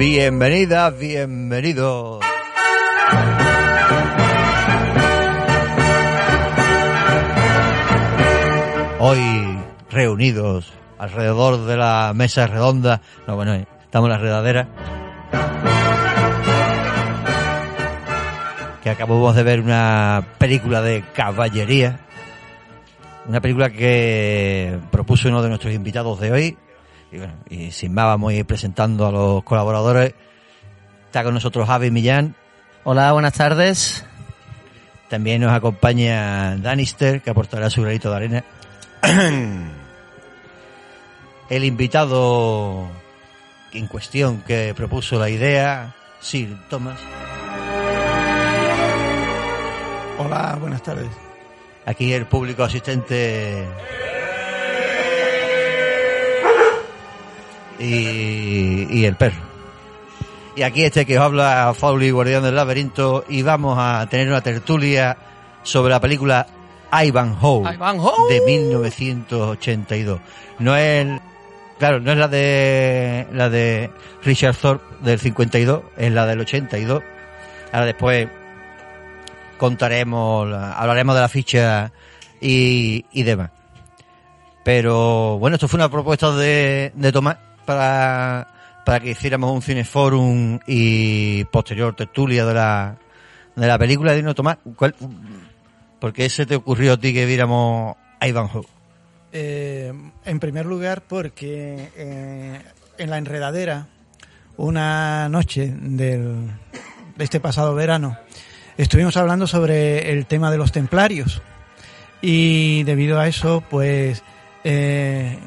Bienvenidas, bienvenidos. Hoy reunidos alrededor de la mesa redonda, no bueno, estamos en la redadera, que acabamos de ver una película de caballería, una película que propuso uno de nuestros invitados de hoy, y bueno, y sin más vamos a ir presentando a los colaboradores. Está con nosotros Javi Millán. Hola, buenas tardes. También nos acompaña Danister, que aportará su granito de arena. El invitado en cuestión que propuso la idea, Sir Thomas. Hola, buenas tardes. Aquí el público asistente. Y, y el perro. Y aquí este que os habla, Fauli, guardián del laberinto, y vamos a tener una tertulia sobre la película Ivanhoe, Ivanhoe. de 1982. No es, claro, no es la de la de Richard Thorpe del 52, es la del 82. Ahora después contaremos, la- hablaremos de la ficha y, y demás. Pero bueno, esto fue una propuesta de, de Tomás para, para que hiciéramos un cineforum y posterior tertulia de la, de la película. Dinos, Tomás, ¿cuál, ¿por qué se te ocurrió a ti que viéramos Ivanhoe? Eh, en primer lugar, porque eh, en la enredadera, una noche del, de este pasado verano, estuvimos hablando sobre el tema de los templarios. Y debido a eso, pues, eh,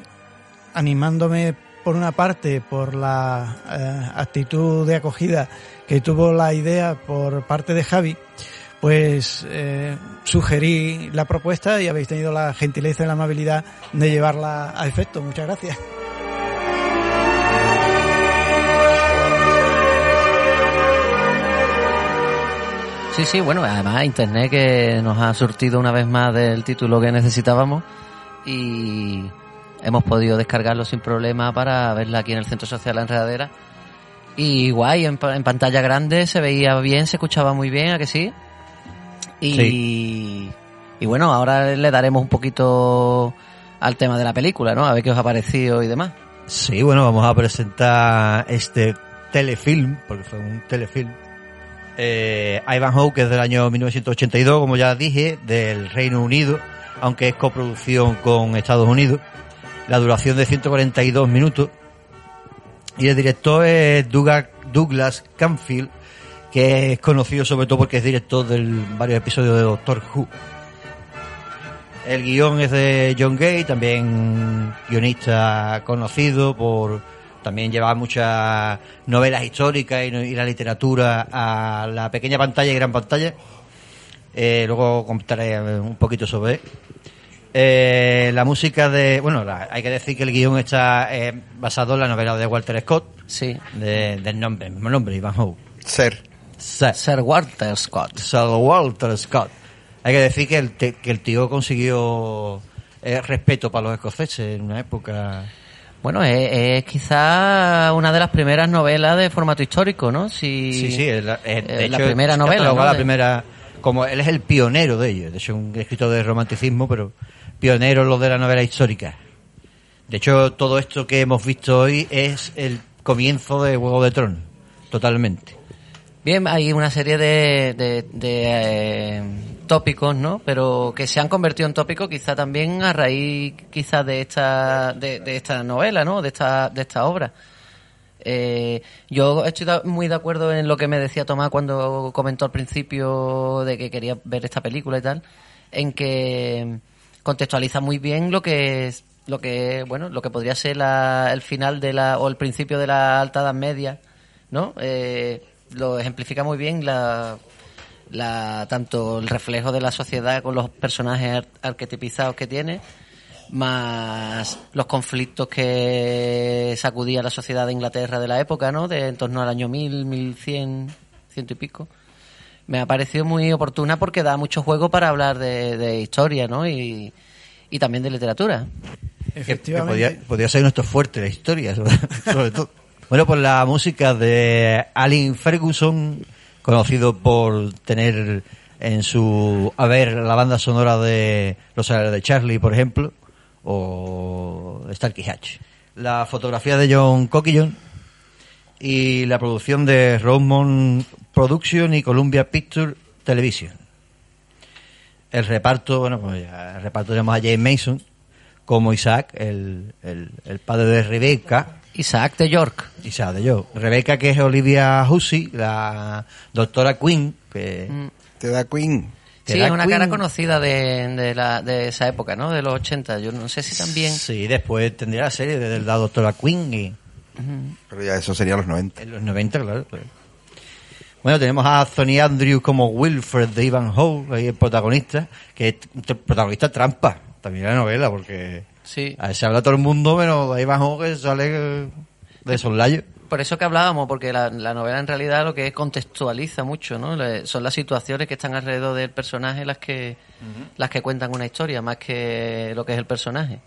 animándome por una parte por la eh, actitud de acogida que tuvo la idea por parte de Javi, pues eh, sugerí la propuesta y habéis tenido la gentileza y la amabilidad de llevarla a efecto. Muchas gracias. Sí, sí, bueno, además Internet que nos ha surtido una vez más del título que necesitábamos y hemos podido descargarlo sin problema para verla aquí en el Centro Social La Enredadera. Y guay, en, en pantalla grande se veía bien, se escuchaba muy bien, ¿a que sí? Y, y bueno, ahora le daremos un poquito al tema de la película, ¿no? A ver qué os ha parecido y demás. Sí, bueno, vamos a presentar este telefilm, porque fue un telefilm. Eh, Ivanhoe, que es del año 1982, como ya dije, del Reino Unido, aunque es coproducción con Estados Unidos. La duración de 142 minutos. Y el director es Douglas, Canfield, que es conocido sobre todo porque es director de varios episodios de Doctor Who. El guion es de John Gay, también guionista conocido por también llevar muchas novelas históricas y la literatura a la pequeña pantalla y gran pantalla. Eh, luego contaré un poquito sobre él. Eh, la música de... Bueno, la- hay que decir que el guion está eh, basado en la novela de Walter Scott, Sí. de- del nombre, el mismo nombre, Ivanhoe. Ser. Sir, Sir Walter Scott. Sir Walter Scott. Hay que decir que el, te- que el tío consiguió eh, respeto para los escoceses en una época... Bueno, es, es quizá una de las primeras novelas de formato histórico, ¿no? Si, Sí, sí, es la, es- de la hecho, primera es novela, ¿no? la De- primera, como él es el pionero de ello, de hecho un escritor de romanticismo, pero pionero en lo de la novela histórica. De hecho, todo esto que hemos visto hoy es el comienzo de Juego de Tronos, totalmente. Bien, hay una serie de, de, de, eh, tópicos, ¿no? Pero que se han convertido en tópicos quizá también a raíz quizá de esta, de, de esta novela, ¿no? De esta, de esta obra. Eh, yo estoy muy de acuerdo en lo que me decía Tomás cuando comentó al principio de que quería ver esta película y tal, en que contextualiza muy bien lo que es, lo que bueno, lo que podría ser la- el final de la o el principio de la Alta Edad Media, ¿no? Eh, lo ejemplifica muy bien la, la tanto el reflejo de la sociedad con los personajes ar- arquetipizados que tiene más los conflictos que sacudía la sociedad de Inglaterra de la época, ¿no? De en torno al año 1000, 1100, ciento y pico. Me ha parecido muy oportuna porque da mucho juego para hablar de, de historia, ¿no? Y, y también de literatura. Que, que Efectivamente. podía, podía ser nuestro fuerte la historia, sobre, sobre todo. Bueno, pues la música de Alin Ferguson, conocido por tener en su haber la banda sonora de Los Ángeles de Charlie, por ejemplo, o Starkey Hatch. La fotografía de John Coquillon y la producción de Rosemont Production y Columbia Picture Television. El reparto, bueno, pues ya, el reparto tenemos a James Mason como Isaac, el, el, el padre de Rebecca, Isaac de York. Isaac de yo. Rebeca, que es Olivia Hussey, la doctora Quinn, que. Te da Queen. Sí, es una Queen. cara conocida de, de, la, de esa época, ¿no? De los 80. Yo no sé si también... Sí, después tendría la serie de la doctora Quinn y Pero ya eso sería los 90. en los 90, claro. claro. Bueno, tenemos a Anthony Andrews como Wilfred de Ivan Howe, ahí el protagonista, que es protagonista trampa, también la novela, porque Sí. a ese habla todo el mundo, menos de Ivan Howe que sale de soslayo. Por eso que hablábamos, porque la, la novela en realidad lo que contextualiza mucho, ¿no? Le- son las situaciones que están alrededor del personaje las que las que cuentan una historia, más que lo que es el personaje.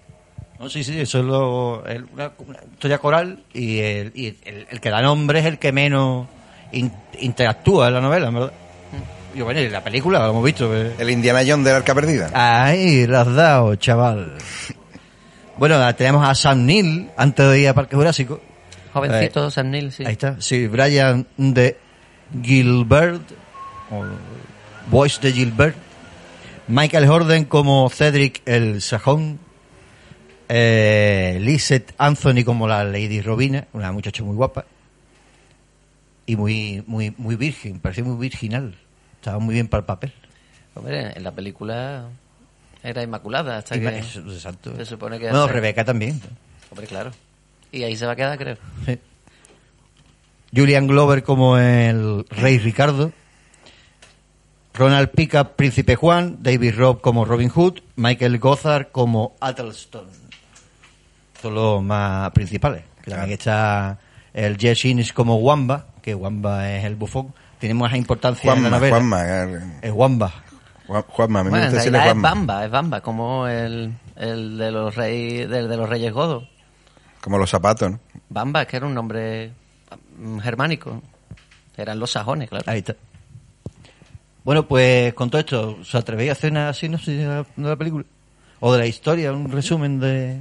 No, sí, sí, eso es lo, el- una, una historia coral y, el, y el, el que da nombre es el que menos in- interactúa en la novela, verdad. Y bueno, y la película lo hemos visto. eh. El Indiana Jones del Arca Perdida. Ahí, lo has dado, chaval. Bueno, tenemos a Sam Neill, antes de ir a Parque Jurásico. Jovencito, Sam Neill, sí. Ahí está, sí, Brian de Gilbert, o Voice de Gilbert. Michael Jordan como Cedric el Sajón. Eh, Lizette Anthony como la Lady Robina, una muchacha muy guapa. Y muy, muy, muy virgen, parecía muy virginal. Estaba muy bien para el papel. Hombre, en la película era inmaculada hasta Y que... exacto. se supone que hace- Rebeca también. Hombre, claro. Y ahí se va a quedar, creo. Sí. Julian Glover como el Rey Ricardo. Ronald Pickup, Príncipe Juan. David Robb como Robin Hood. Michael Gothard como Athelston. Son los más principales. Que también está el Jess Innes como Wamba, que Wamba es el bufón. Tiene más importancia en la Juanma, novela. Juanma. Es Wamba. Juan- Juanma, me Bueno, gusta realidad es Juanma. Bamba, es Bamba, como el, el de los reyes, del de los reyes godos. Como los zapatos, ¿no? Bamba, es que era un nombre mm, germánico. Eran los sajones, claro. Ahí está. Bueno, pues con todo esto, ¿se atrevéis a hacer una sinopsis de la, de la película? ¿O de la historia? Un resumen de...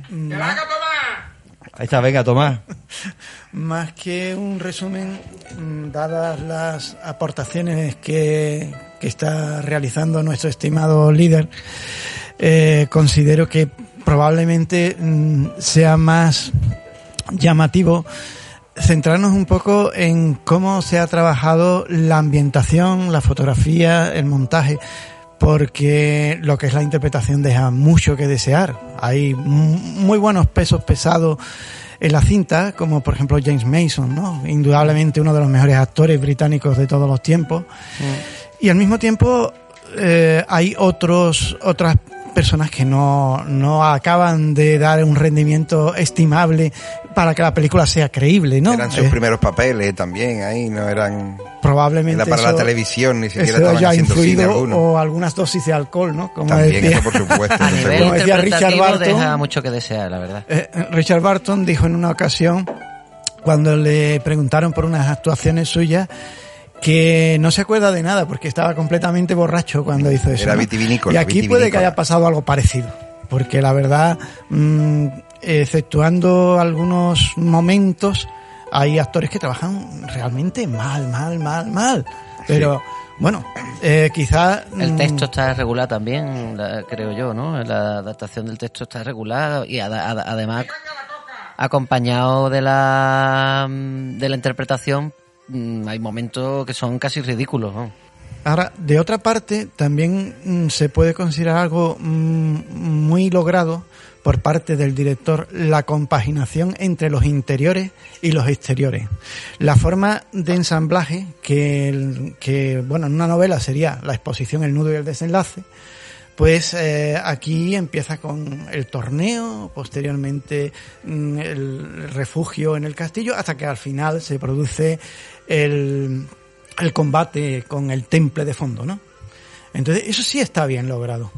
Ahí está, venga, Tomás. Más que un resumen, mm, dadas las aportaciones que, que está realizando nuestro estimado líder, eh, considero que probablemente mm, sea más llamativo centrarnos un poco en cómo se ha trabajado la ambientación, la fotografía, el montaje, porque lo que es la interpretación deja mucho que desear. Hay muy buenos pesos pesados en la cinta, como por ejemplo James Mason, ¿no? Indudablemente uno de los mejores actores británicos de todos los tiempos. Y al mismo tiempo eh, hay otros otras personas que no, no acaban de dar un rendimiento estimable para que la película sea creíble, ¿no? Eran sus Eh, primeros papeles también, ahí no eran... probablemente Era para la televisión, ni siquiera estaban haya haciendo cine alguno. o algunas dosis de alcohol, ¿no? Como También, decía, eso por supuesto. A nivel seguro. Como decía Richard Barton. deja mucho que desear, la verdad. Eh, Richard Barton dijo en una ocasión, cuando le preguntaron por unas actuaciones suyas, que no se acuerda de nada porque estaba completamente borracho cuando hizo eso. Era ¿no? vitivinícola, Y aquí puede que haya pasado algo parecido, porque la verdad, mm, exceptuando algunos momentos, hay actores que trabajan realmente mal, mal, mal, mal. Pero bueno, eh, quizás El mm, texto está regular también, la- creo yo, ¿no? La adaptación del texto está regular y además acompañado de la mm, de la interpretación mm, hay momentos que son casi ridículos. ¿no? Ahora, de otra parte, también se puede considerar algo muy logrado por parte del director la compaginación entre los interiores y los exteriores. La forma de ensamblaje que, que bueno, en una novela sería la exposición, el nudo y el desenlace, pues eh, aquí empieza con el torneo, posteriormente mm, el refugio en el castillo, hasta que al final se produce el, el combate con el temple de fondo, ¿no? Entonces, eso sí está bien logrado.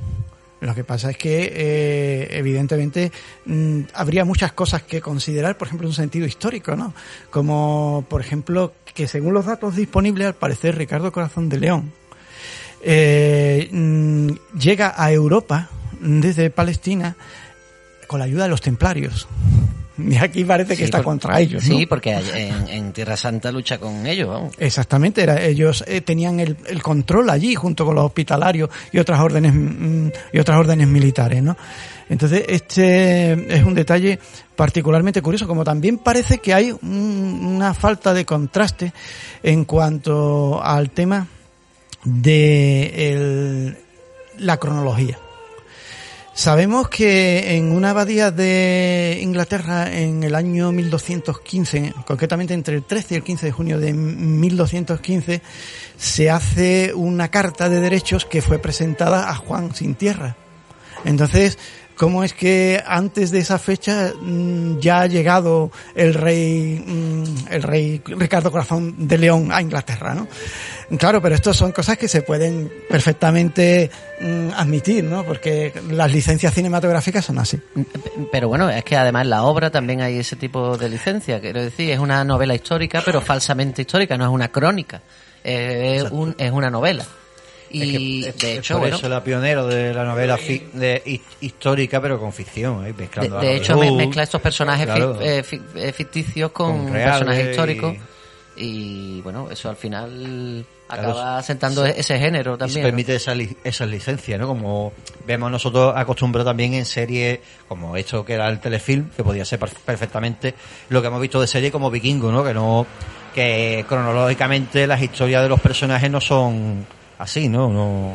Lo que pasa es que, eh, evidentemente, mm, habría muchas cosas que considerar, por ejemplo, en un sentido histórico, ¿no? Como, por ejemplo, que según los datos disponibles, al parecer, Ricardo Corazón de León eh, mm, llega a Europa desde Palestina con la ayuda de los templarios. Y aquí parece que Sí, está por- contra ellos. ¿no? Sí, porque en, en Tierra Santa lucha con ellos, vamos. Exactamente, era, ellos eh, tenían el, el control allí junto con los hospitalarios y otras órdenes mm, y otras órdenes militares, ¿no? Entonces este es un detalle particularmente curioso, como también parece que hay un- una falta de contraste en cuanto al tema de el- la cronología. Sabemos que en una abadía de Inglaterra en el año 1215, concretamente entre el 13 y el 15 de junio de 1215, se hace una carta de derechos que fue presentada a Juan sin tierra. Entonces, ¿cómo es que antes de esa fecha mm, ya ha llegado el rey, mm, el rey Ricardo Corazón de León a Inglaterra, no? Claro, pero esto son cosas que se pueden perfectamente mm, admitir, ¿no? Porque las licencias cinematográficas son así. Pero bueno, es que además en la obra también hay ese tipo de licencia. Quiero decir, es una novela histórica, pero falsamente histórica, no es una crónica. Eh, Es, un- es una novela. Y Es que- de es hecho, por bueno, eso la pionero de la novela fi- de, hi- histórica, pero con ficción, ¿eh? mezclando de hecho mezcla estos personajes Claro. eh, fi- eh, ficticios con, personajes históricos. Y bueno, eso al final Claro, acaba sentando ese género y se también. ¿no? permite esa li- esas licencias, ¿no? Como vemos nosotros acostumbrados también en series como esto que era el telefilm, que podía ser per- perfectamente lo que hemos visto de serie como Vikingo, ¿no? Que no que cronológicamente las historias de los personajes no son así, ¿no? No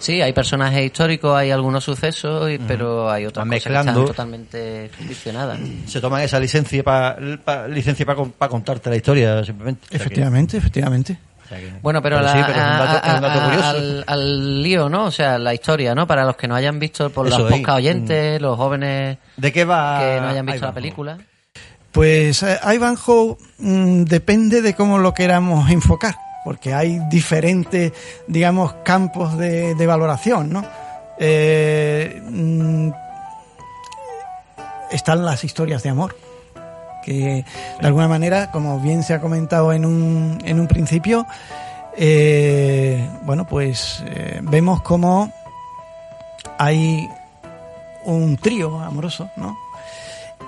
Sí, hay personajes históricos, hay algunos sucesos, y- pero hay otras Van cosas que están totalmente ficcionadas. se toman esa licencia para licencia para contarte la historia simplemente. O sea que- Efectivamente, efectivamente. o sea que- Bueno, pero, la- sí, pero es un dato, es un dato a- a- curioso. Al, al lío, ¿no? O sea, la historia, ¿no? Para los que no hayan visto, por Eso los podcast oyentes, los jóvenes ¿De qué va? que no hayan visto la película. Pues eh, Ivanhoe mm, depende de cómo lo queramos enfocar, porque hay diferentes, digamos, campos de, valoración, ¿no? Eh, mm, están las historias de amor, que de alguna manera, como bien se ha comentado en un, en un principio, eh, bueno, pues eh, vemos como hay un trío amoroso, ¿no?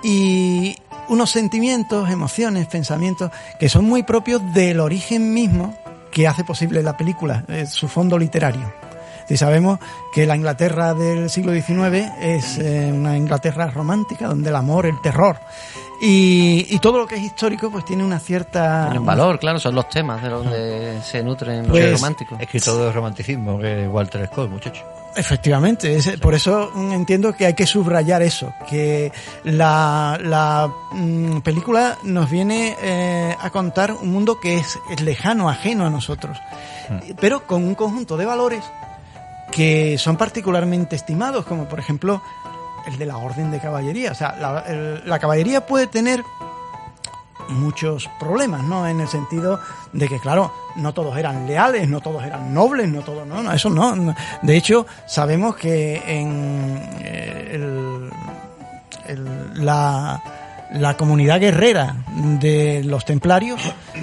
y unos sentimientos, emociones, pensamientos que son muy propios del origen mismo que hace posible la película, eh, su fondo literario. Si sabemos que la Inglaterra del siglo XIX es eh, una Inglaterra romántica donde el amor, el terror y, y todo lo que es histórico pues tiene una cierta Tienen valor, claro, son los temas de donde se nutren Pues- los románticos. Escritor de romanticismo, que es Walter Scott, muchacho. Efectivamente, es- por eso mm, entiendo que hay que subrayar eso, que la, la mm, película nos viene eh, a contar un mundo que es, es lejano, ajeno a nosotros, pero con un conjunto de valores que son particularmente estimados, como por ejemplo el de la orden de caballería. O sea, la, la caballería puede tener muchos problemas, ¿no? En el sentido de que, claro, no todos eran leales, no todos eran nobles, no todos, no, no, eso no. De hecho, sabemos que en eh, el- el- la, comunidad guerrera de los templarios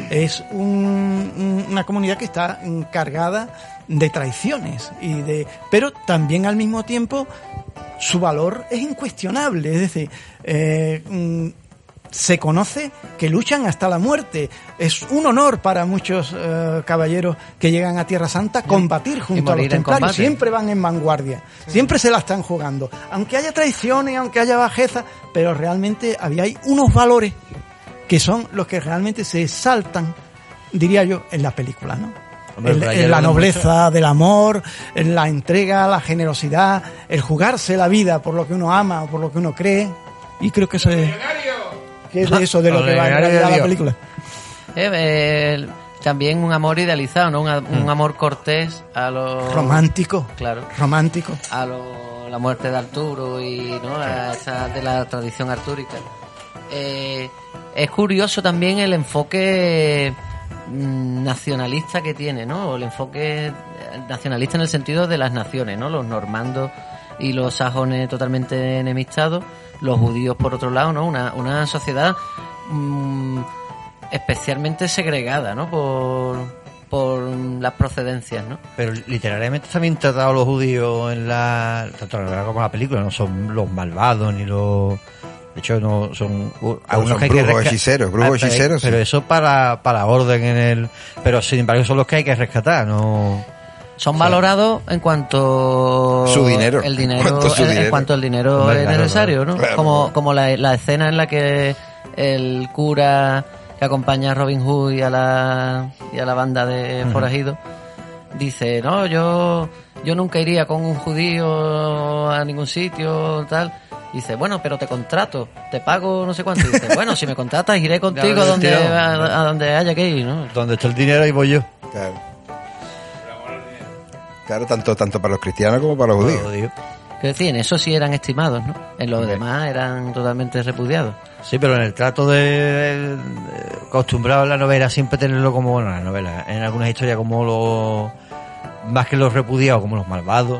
es un- una comunidad que está encargada de traiciones y de, pero también al mismo tiempo su valor es incuestionable, es decir, eh, mm, se conoce que luchan hasta la muerte. Es un honor para muchos eh, caballeros que llegan a Tierra Santa combatir junto a los templarios. Siempre van en vanguardia, siempre se la están jugando. Aunque haya traiciones, aunque haya bajeza, pero realmente había hay unos valores que son los que realmente se saltan, diría yo, en la película, ¿no? Hombre, En- la nobleza del amor, en la entrega, la generosidad, el jugarse la vida por lo que uno ama o por lo que uno cree. Y creo que eso es, que es de eso de lo que va realidad la película. Eh, eh, también un amor idealizado, ¿no? Un, a- un amor cortés a los... Romántico, Claro. romántico. a lo- la muerte de Arturo y ¿no? a esa de la tradición artúrica. Eh, es curioso también el enfoque mm, nacionalista que tiene, ¿no? El enfoque nacionalista en el sentido de las naciones, ¿no? Los normandos y los sajones totalmente enemistados, los judíos por otro lado, ¿no? Una, una sociedad mm, especialmente segregada, ¿no? Por, por las procedencias, ¿no? Pero literalmente también tratados los judíos en la. Tanto como la película, no son los malvados ni los. De hecho, no son. uh, algunos son que hay que brujos resca- hechiceros, brujos Ah, pero- hechiceros, Pero sí. eso para, para orden en el. Pero sin embargo, son los que hay que rescatar, ¿no? Son valorados en cuanto Su dinero. el dinero, Cuanto su en- cuanto el dinero es claro, necesario. ¿no? Claro. Como como la, la escena en la que el cura que acompaña a Robin Hood y a la y a la banda de forajidos dice, "No, yo yo nunca iría con un judío a ningún sitio tal." Dice, bueno, pero te contrato, te pago no sé cuánto. Y dice, bueno, si me contratas iré contigo donde, a, a donde haya que ir, ¿no? Donde está el dinero, ahí voy yo. Claro. Claro, tanto, tanto para los cristianos como para los judíos. Que decir, en eso sí eran estimados, ¿no? En los demás eran totalmente repudiados. Sí, pero en el trato de, acostumbrado en la novela siempre tenerlo como bueno, la novela, en algunas historias como los más que los repudiados, como los malvados,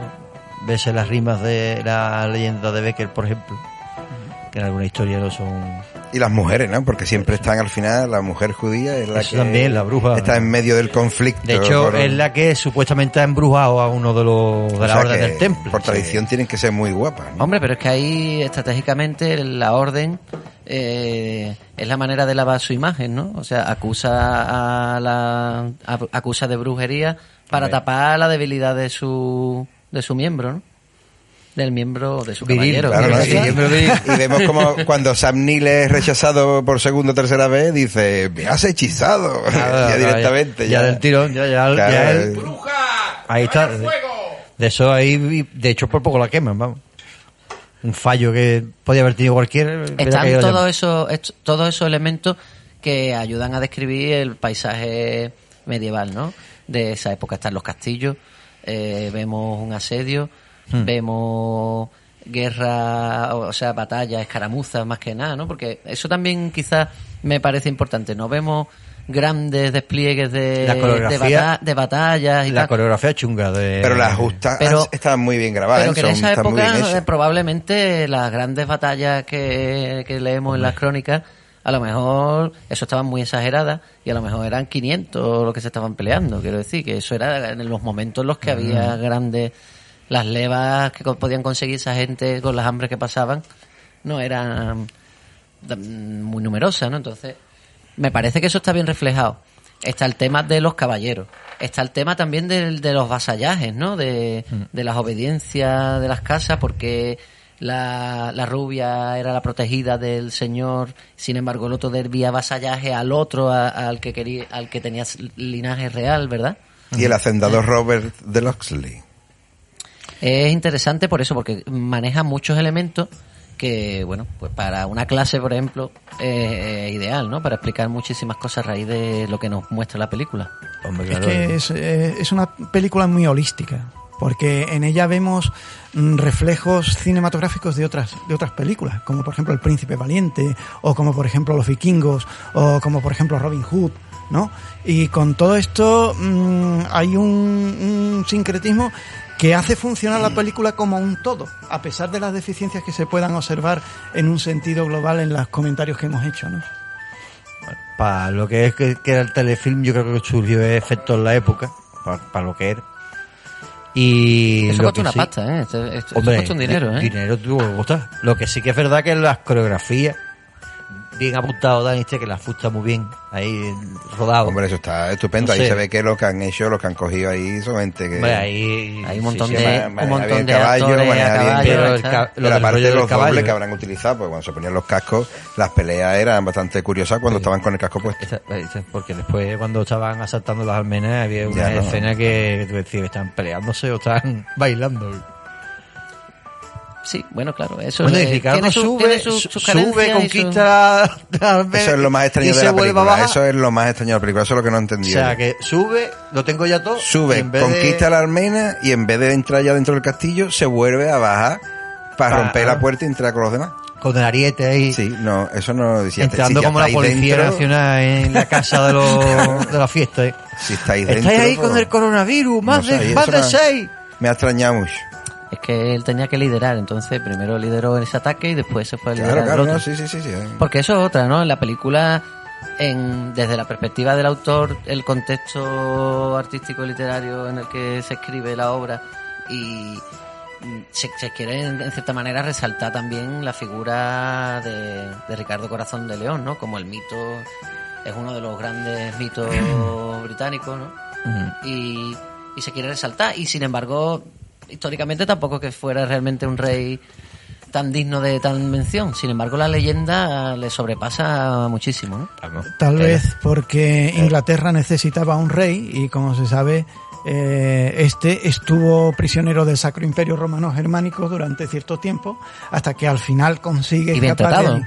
ves en las rimas de la leyenda de Becker, por ejemplo, que en alguna historia no son Y las mujeres, ¿no? Porque siempre están al final, la mujer judía es la Eso que también, la bruja. está en medio del conflicto. de hecho por- es la que supuestamente ha embrujado a uno de los de o la sea orden que del templo. Por Sí. tradición tienen que ser muy guapas, ¿no? Hombre, pero es que ahí estratégicamente la orden eh, es la manera de lavar su imagen, ¿no? O sea, acusa a la a- acusa de brujería para tapar la debilidad de su de su miembro, ¿no? Del miembro de su Viril, caballero. Claro, ¿no? Sí, Y- vemos como cuando Sam Neill es rechazado por segunda o tercera vez, dice, me has hechizado. Claro, ya claro, directamente. ya, del tirón, ya, ya, Claro, ya eh. él- ahí está. De eso ahí, de hecho por poco la queman, vamos. Un fallo que podía haber tenido cualquiera. hubiera Están ya. todos esos, todos esos elementos que ayudan a describir el paisaje medieval, ¿no? De esa época están los castillos, eh, vemos un asedio, Hmm. vemos guerra, o sea, batallas, escaramuzas más que nada, ¿no? Porque eso también quizás me parece importante. No vemos grandes despliegues de, La de, bata- de batallas y La tal. coreografía chunga de... Pero las justas Pero- estaban muy bien grabadas, Pero que en esa época eh, probablemente las grandes batallas que, que leemos en las crónicas, a lo mejor eso estaban muy exageradas y a lo mejor eran 500 los que se estaban peleando. Quiero decir que eso era en los momentos en los que había grandes, las levas que podían conseguir esa gente con las hambres que pasaban, no eran mm, muy numerosas, ¿no? Entonces, me parece que eso está bien reflejado. Está el tema de los caballeros. Está el tema también del- de, los vasallajes, ¿no? De, de las obediencias de las casas, porque la, la rubia era la protegida del señor, sin embargo el otro debía vasallaje al otro, a- al que quería, al que tenía linaje real, ¿verdad? Y el hacendador Robert de Loxley. Es interesante por eso, porque maneja muchos elementos que, bueno, pues para una clase, por ejemplo, es ideal, ¿no? Para explicar muchísimas cosas a raíz de lo que nos muestra la película. Hombre, Es que es, eh, es una película muy holística, porque en ella vemos mm, reflejos cinematográficos de otras, de otras películas, como por ejemplo El Príncipe Valiente, o como por ejemplo Los Vikingos, o como por ejemplo Robin Hood, ¿no? Y con todo esto mm, hay un, sincretismo que hace funcionar la película como un todo, a pesar de las deficiencias que se puedan observar en un sentido global en los comentarios que hemos hecho, ¿no? Para lo que es que era el telefilm, yo creo que surgió efecto en la época, para, para lo que era. Y Eso cuesta una sí- pasta, ¿eh? Esto, esto- esto Hombre, cuesta un dinero, ¿eh? Dinero tuvo que costar. Lo que sí que es verdad que las coreografías, bien apuntado Dani, este, que las fusta muy bien, ahí rodado. Hombre, eso está estupendo. No ahí sé. se ve que lo que han hecho, lo que han cogido ahí son gente que... Hombre, ahí, Hay un montón sí, de, maneja un montón de caballo, actores maneja bien, pero el ca- Pero aparte de los caballo, dobles que habrán utilizado, pues cuando se ponían los cascos, las peleas eran bastante curiosas cuando estaban con el casco puesto. Porque después cuando estaban asaltando las almenas había una Ya, no. escena que tú decías, estaban peleándose o estaban bailando. Sí, bueno, claro, eso Bueno, y eh, Ricardo tiene su- sube, tiene su- su- sube, y su- conquista almena Eso es lo más extraño y de la película. Eso es lo más extraño de la película. Eso es lo que no he O entendido. sea, yo. que sube, lo tengo ya todo. y Sube, en vez de- conquista la almena y en vez de entrar ya dentro del castillo, se vuelve a bajar para Pa- romper la puerta y entrar con los demás. Con el ariete ahí. Sí, no, eso no decía. Entrando si como la policía dentro, nacional en la casa de, los, de la fiesta. ¿eh? Si estáis dentro. Estáis ahí pues, con el coronavirus, más no de, y más de seis. Me ha extrañado mucho. Es que él tenía que liderar. Entonces, primero lideró ese ataque y después se fue a liderar Claro, el otro. no, sí, sí, sí. sí. Porque eso es otra, ¿no? En la película, en, desde la perspectiva del autor, el contexto artístico y literario en el que se escribe la obra y mm, se, se quiere, en, cierta manera, resaltar también la figura de, de Ricardo Corazón de León, ¿no? Como el mito, es uno de los grandes mitos británicos, ¿no? y, y se quiere resaltar. Y sin embargo, históricamente tampoco que fuera realmente un rey tan digno de tal mención. Sin embargo, la leyenda le sobrepasa muchísimo, ¿no? Tal Eh, vez porque Inglaterra necesitaba un rey y como se sabe, eh, este estuvo prisionero del Sacro Imperio Romano Germánico durante cierto tiempo hasta que al final consigue Y bien escapar tratado.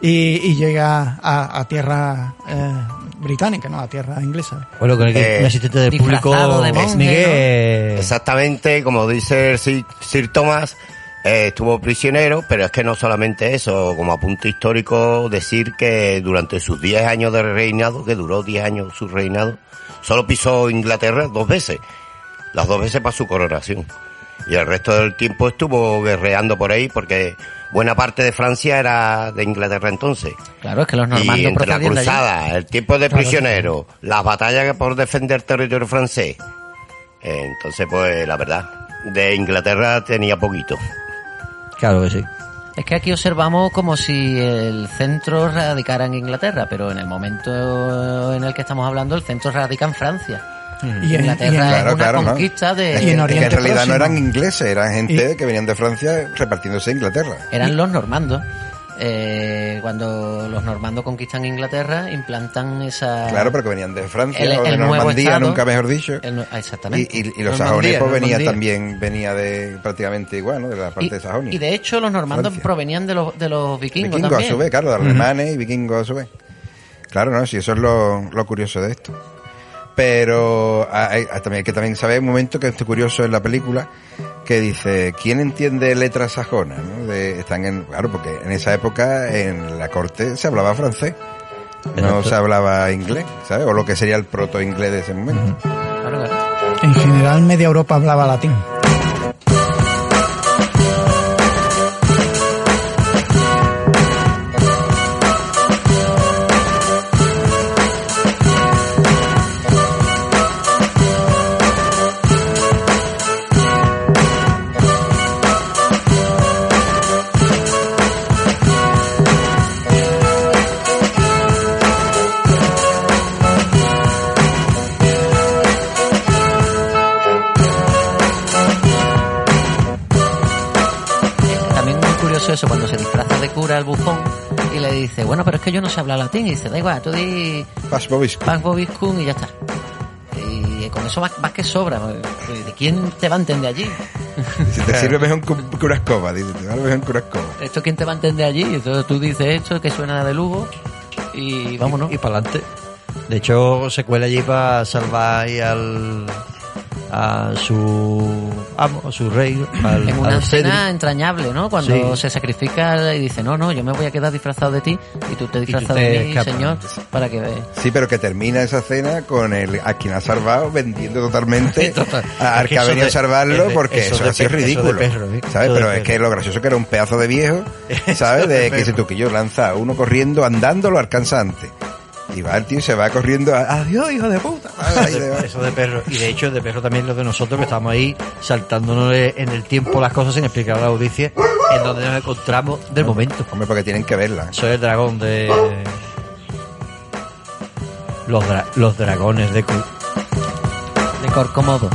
y, y llega a, a tierra eh, británica, no a tierra inglesa. Bueno, con el que Eh, un asistente del público, de monje, Miguel, ¿no? Exactamente, como dice el Sir, Sir Thomas, eh, estuvo prisionero, pero es que no solamente eso, como apunte histórico, decir que durante sus 10 años de reinado, que duró 10 años su reinado, solo pisó Inglaterra dos veces, las dos veces para su coronación. Y el resto del tiempo estuvo guerreando por ahí porque buena parte de Francia era de Inglaterra entonces. Claro, es que los Y normandos entre la cruzada, el tiempo de prisionero, las batallas por defender territorio francés. Eh, Entonces, pues la verdad, de Inglaterra tenía poquito. claro que sí. Es que aquí observamos como si el centro radicara en Inglaterra, pero en el momento en el que estamos hablando, el centro radica en Francia. Y en- y Inglaterra es Claro, una claro, ¿no? conquista de... Es Y que, en es que Oriente en realidad Próximo. no eran ingleses, eran gente Y- que venían de Francia repartiéndose a Inglaterra. Eran los normandos. Eh, cuando los normandos conquistan Inglaterra, implantan esa... Claro, pero que venían de Francia El- o de el Normandía, estado. nunca mejor dicho. el exactamente. Y, y- y los sajones pues venía Normandía. también, venía de prácticamente igual, ¿no? De la parte Y, de Sajonia. y de hecho los normandos Francia. provenían de los, de los vikingos, vikingos también. a su vez, claro, de alemanes y vikingos a su vez. Claro, no, sí, eso es lo, lo curioso de esto. Pero hay, hay también, hay que también saber un momento que es curioso en la película que dice, ¿quién entiende letras sajonas? ¿no? De- están en, claro, porque en esa época en la corte se hablaba francés, no se hablaba inglés, ¿sabes? O lo que sería el proto-inglés de ese momento. En general, media Europa hablaba latín. Cura el bufón y le dice, bueno, pero es que yo no sé hablar latín. Y dice, da igual, tú di Pas Bobisco. Pax y ya está. Y con eso más, más que sobra. ¿De quién te va a entender allí? Si te sirve mejor que un- que una escoba, dice, te va mejor que una escoba. ¿Esto quién te va a entender allí? Entonces tú dices esto que suena de Lugo y vámonos. Y, para adelante. De hecho, se cuela allí para salvar ahí al a su amo, a su rey, al, en una al escena Cedric. entrañable, ¿no? Cuando Sí. se sacrifica y dice, no, no, yo me voy a quedar disfrazado de ti y tú te disfrazas te de mí, señor, para que veas. Sí, pero que termina esa cena con el a quien ha salvado vendiendo totalmente Total. a- al Es que que ha venido de- a salvarlo es de- porque eso de ridículo. perro, ¿eh? ¿Sabes? Eso Pero es que lo gracioso que era un pedazo de viejo, ¿sabes? De que ese tuquillo lanza a uno corriendo, andando, lo alcanza antes. Y va el tío y se va corriendo, a- adiós, hijo de puta. Va. Eso de perro. Y de hecho, de perro también lo de nosotros, que estamos ahí saltándonos en el tiempo las cosas sin explicar a la audiencia en donde nos encontramos del momento. Hombre, porque tienen que verla. Soy el dragón de. Los, dra- los dragones de. De Corcomodo.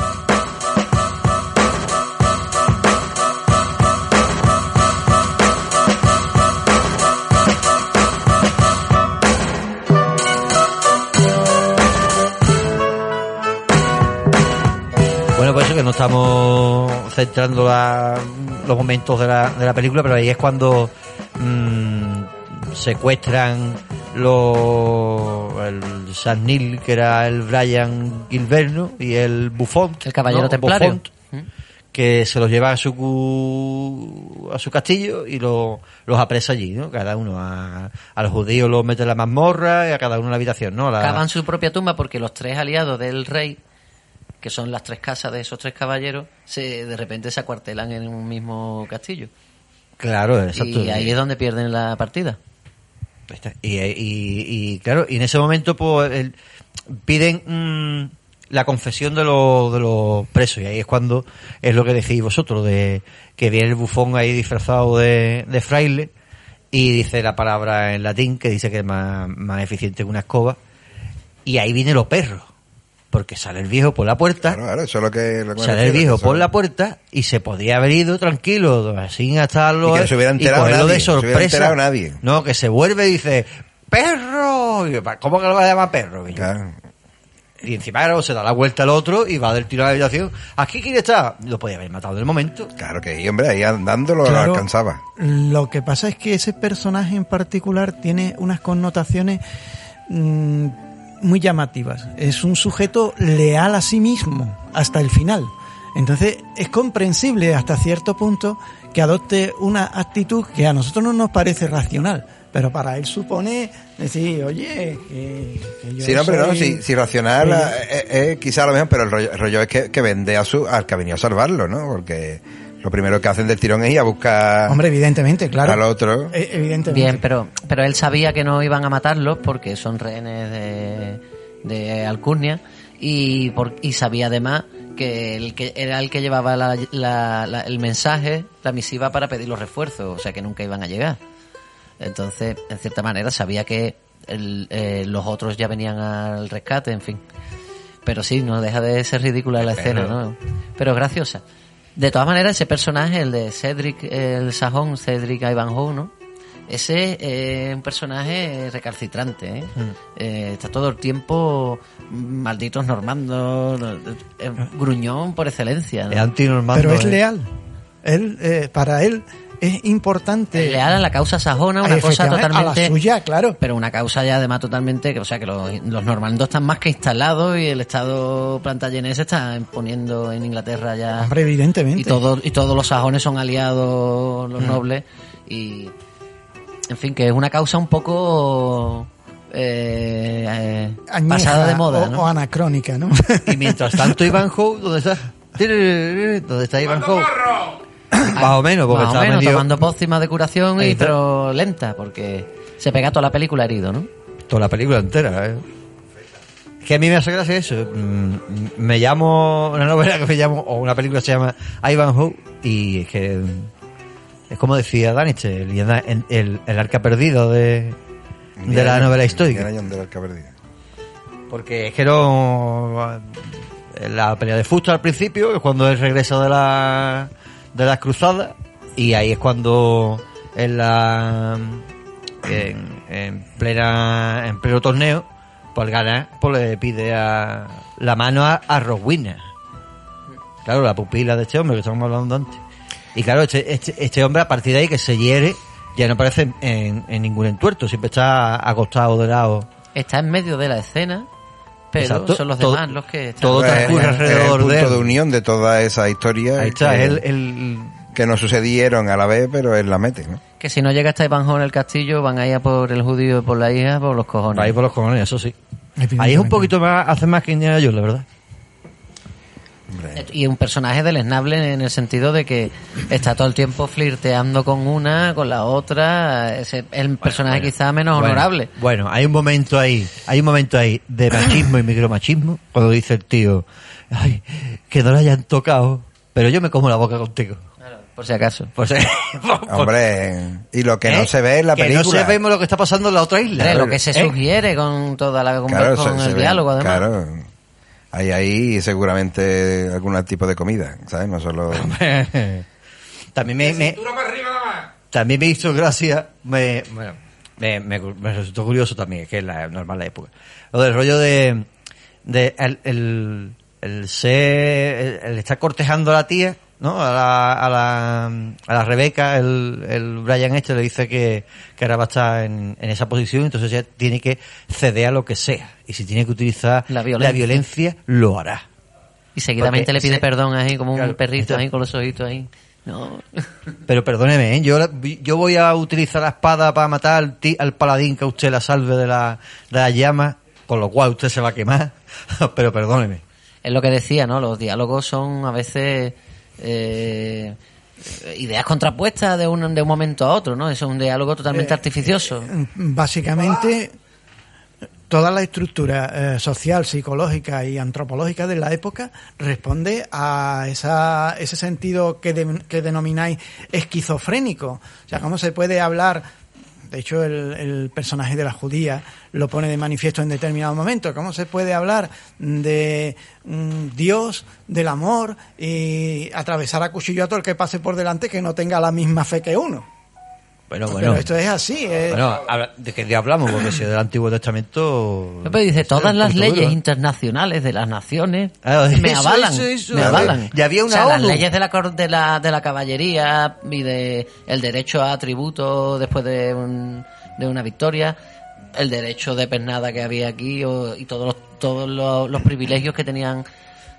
No estamos centrando la- los momentos de la, de la película, pero ahí es cuando mm, secuestran los el San Neil, que era el Brian Gilberno, y el Buffon, El caballero ¿no? templario. Buffon, que se los lleva a su a su castillo y lo- los apresa allí, ¿no? Cada uno a, a los judíos los mete en la mazmorra y a cada uno en la habitación, ¿no? La- Cavan su propia tumba porque los tres aliados del rey que son las tres casas de esos tres caballeros, se de repente se acuartelan en un mismo castillo. Claro, exacto. Y ahí es donde pierden la partida. Y, y- y, claro, y en ese momento pues el- piden mm, la confesión de los, de los presos y ahí es cuando es lo que decís vosotros, de que viene el bufón ahí disfrazado de, de fraile y dice la palabra en latín que dice que es más, más eficiente que una escoba y ahí viene los perros porque sale el viejo por la puerta Claro, claro, eso es lo que... lo que me sale el viejo por la puerta y se podía haber ido tranquilo, sin estarlo Y que no se hubiera enterado nadie, de no se hubiera sorpresa. enterado nadie. No, que se vuelve y dice, ¡perro! Y yo, ¿Cómo que lo va a llamar perro? Y, yo, Claro. y encima claro, se da la vuelta al otro y va del tiro a la habitación. ¿Aquí quién está? Lo podía haber matado en el momento. Claro que, sí, hombre, ahí andando lo, alcanzaba. Lo que pasa es que ese personaje en particular tiene unas connotaciones mm, muy llamativas. Es un sujeto leal a sí mismo hasta el final. Entonces es comprensible hasta cierto punto que adopte una actitud que a nosotros no nos parece racional, pero para él supone decir, oye, que, que yo Sí, no, pero no, si, si racional Oye. eh, eh, quizá a lo mejor, pero el rollo, el rollo es que, que vende a su, al que ha venido a salvarlo, ¿no? Porque lo primero que hacen del tirón es ir a buscar Hombre, evidentemente, claro. al otro. Eh, Evidentemente. Bien, pero, pero él sabía que no iban a matarlos porque son rehenes de, de Alcurnia y, por, y sabía además que, el que era el que llevaba la- la- la- el mensaje, la misiva para pedir los refuerzos, o sea que nunca iban a llegar. Entonces, en cierta manera, sabía que el- eh, los otros ya venían al rescate, en fin. Pero sí, no deja de ser ridícula la escena, ¿no? Pero graciosa. De todas maneras, ese personaje, el de Cedric el sajón, Cedric Ivanhoe, ¿no? Ese es un personaje recalcitrante, ¿eh? Eh, está todo el tiempo mm, malditos normandos, eh, gruñón por excelencia. ¿no? Es antinormando. Pero es ¿eh? leal. Él, eh, para él es importante. Leal a la causa sajona, una cosa totalmente... A la suya, claro. Pero una causa ya además totalmente, que o sea que los, los normandos están más que instalados y el estado plantagenés se está imponiendo en Inglaterra ya. Hombre, evidentemente. y todos y todos los sajones son aliados Mm. los nobles y en fin que es una causa un poco eh, eh, Añeja pasada de moda, o, ¿no? o anacrónica, ¿no? Y mientras tanto, Ivanhoe, ¿dónde está? ¿Dónde está Ivanhoe? Más o menos, porque Más o está menos, medio- tomando pócimas de curación y pero lenta porque se pega toda la película herido, ¿no? Toda la película entera, ¿eh? Que a mí me hace gracia eso. Mm, Me llamo, una novela que me llamo, o una película que se llama Ivanhoe, y es que es como decía Daniche, el, el, arca perdido de, de la novela histórica. Del Arca Perdida. Porque es que no. La pelea de Fusto al principio es cuando él regresa de la de las cruzadas y ahí es cuando en la en, en plena en pleno torneo pues gana pues le pide a la mano a, a Rowena claro la pupila de este hombre que estamos hablando antes. Y claro este, este, este hombre a partir de ahí que se hiere ya no aparece en, en ningún entuerto siempre está acostado de lado. Está en medio de la escena, pero Exacto. son los Todo- demás los que están. todo Pues, transcurre alrededor el punto de él. de unión de toda esa historia Ahí está, que, es el, el- que no sucedieron a la vez, pero él la mete, ¿no? Que si no llega hasta Ivanhoe en el castillo, van a ir a por el judío y por la hija, por los cojones. ahí por los cojones, eso sí. Ahí es un poquito más, hace más que Indiana Jones, la verdad. Hombre, Y un personaje deleznable en el sentido de que está todo el tiempo flirteando con una, con la otra. Es el personaje quizá menos Bueno, honorable. Bueno, hay un momento ahí, hay un momento ahí de machismo y micromachismo, cuando dice el tío, ay, que no le hayan tocado, pero yo me como la boca contigo. Por si acaso. Hombre, y lo que no ¿Eh? se ve en la que película. no sabemos lo que está pasando en la otra isla. Lo que se ¿Eh? sugiere con toda la con, Claro, con se- el se ve, diálogo, además. Claro. Hay ahí seguramente algún tipo de comida, ¿sabes? No solo... también me, me- también me hizo gracia me, bueno, me, me- me resultó curioso también que es la normal la época. Lo del rollo de, de el, el, el ser el, el estar cortejando a la tía ¿no? A la, a la, a la Rebeca, el, el Brian este le dice que, que ahora va a estar en, en esa posición, entonces ella tiene que ceder a lo que sea. Y si tiene que utilizar La violencia. violencia, lo hará. Y seguidamente Porque le pide se- perdón ahí, como Claro, un perrito ahí con los ojitos ahí. No. Pero perdóneme, ¿eh? yo, la- yo voy a utilizar la espada para matar al, ti- al paladín que usted la salve de la, de las llamas, con lo cual usted se va a quemar. Pero perdóneme. es lo que decía, ¿no? Los diálogos son a veces eh, ideas contrapuestas de un, de un momento a otro, ¿no? Eso es un diálogo totalmente Eh, artificioso. Básicamente, toda la estructura eh, social, psicológica y antropológica de la época responde a esa, ese sentido que, de- que denomináis esquizofrénico. O sea, ¿cómo se puede hablar? De hecho, el, personaje de la judía lo pone de manifiesto en determinado momento. ¿Cómo se puede hablar de mm, Dios, del amor y atravesar a cuchillo a todo el que pase por delante que no tenga la misma fe que uno? Bueno, Pero bueno. esto es así. eh. Bueno, ¿de qué día hablamos? Porque si del Antiguo Testamento... Pero dice, todas las leyes duro, ¿eh? internacionales de las naciones Ah, me avalan, eso, eso. me avalan. y había una o sea, las leyes de la, cor- de la de la caballería y de el derecho a tributo después de, un- de una victoria, el derecho de pernada que había aquí o- y todos los, todos los, los privilegios que tenían